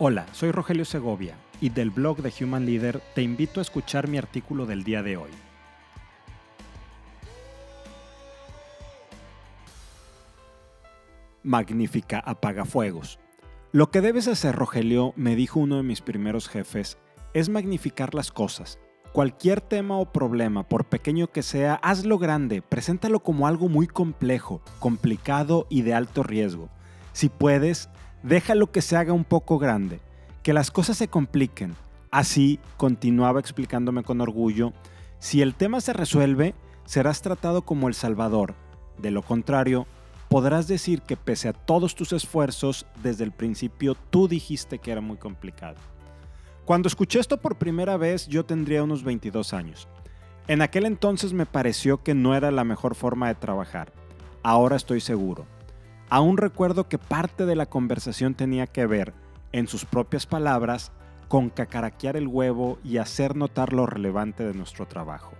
Hola, soy Rogelio Segovia y del blog de Human Leader te invito a escuchar mi artículo del día de hoy. Magnífica apagafuegos. Lo que debes hacer, Rogelio, me dijo uno de mis primeros jefes, es magnificar las cosas. Cualquier tema o problema, por pequeño que sea, hazlo grande, preséntalo como algo muy complejo, complicado y de alto riesgo. Si puedes, déjalo que se haga un poco grande, que las cosas se compliquen. Así, continuaba explicándome con orgullo, si el tema se resuelve, serás tratado como el Salvador. De lo contrario, podrás decir que pese a todos tus esfuerzos, desde el principio tú dijiste que era muy complicado. Cuando escuché esto por primera vez yo tendría unos 22 años. En aquel entonces me pareció que no era la mejor forma de trabajar. Ahora estoy seguro. Aún recuerdo que parte de la conversación tenía que ver, en sus propias palabras, con cacaraquear el huevo y hacer notar lo relevante de nuestro trabajo.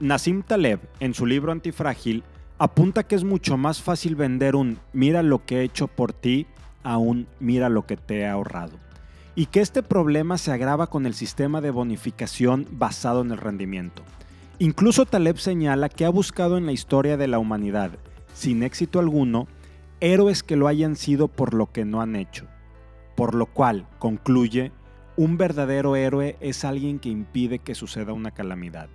Nassim Taleb, en su libro Antifrágil, apunta que es mucho más fácil vender un mira lo que he hecho por ti a un mira lo que te he ahorrado y que este problema se agrava con el sistema de bonificación basado en el rendimiento. Incluso Taleb señala que ha buscado en la historia de la humanidad, sin éxito alguno, héroes que lo hayan sido por lo que no han hecho. Por lo cual, concluye, un verdadero héroe es alguien que impide que suceda una calamidad.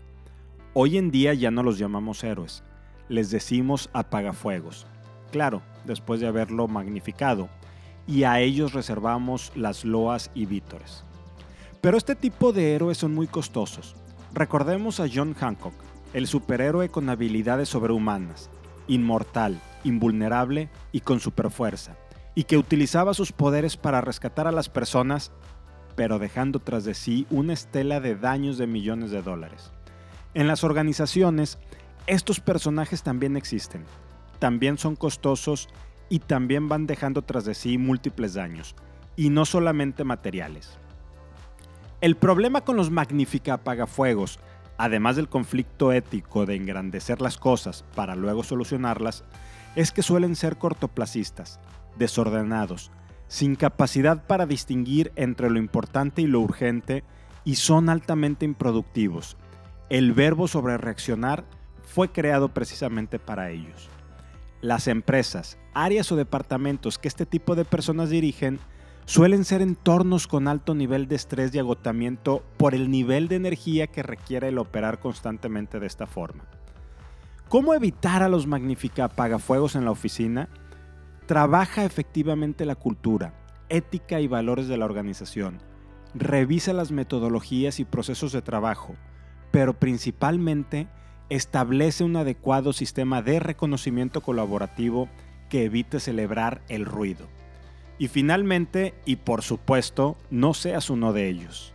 Hoy en día ya no los llamamos héroes, les decimos apagafuegos. Claro, después de haberlo magnificado, y a ellos reservamos las loas y vítores. Pero este tipo de héroes son muy costosos. Recordemos a John Hancock, el superhéroe con habilidades sobrehumanas, inmortal, invulnerable y con superfuerza, y que utilizaba sus poderes para rescatar a las personas, pero dejando tras de sí una estela de daños de millones de dólares. En las organizaciones, estos personajes también existen, también son costosos y también van dejando tras de sí múltiples daños, y no solamente materiales. El problema con los magnífica apagafuegos, además del conflicto ético de engrandecer las cosas para luego solucionarlas, es que suelen ser cortoplacistas, desordenados, sin capacidad para distinguir entre lo importante y lo urgente y son altamente improductivos. El verbo sobre reaccionar fue creado precisamente para ellos. Las empresas, áreas o departamentos que este tipo de personas dirigen suelen ser entornos con alto nivel de estrés y agotamiento por el nivel de energía que requiere el operar constantemente de esta forma. ¿Cómo evitar a los magnífica apagafuegos en la oficina? Trabaja efectivamente la cultura, ética y valores de la organización. Revisa las metodologías y procesos de trabajo, pero principalmente establece un adecuado sistema de reconocimiento colaborativo que evite celebrar el ruido. Y finalmente, y por supuesto, no seas uno de ellos.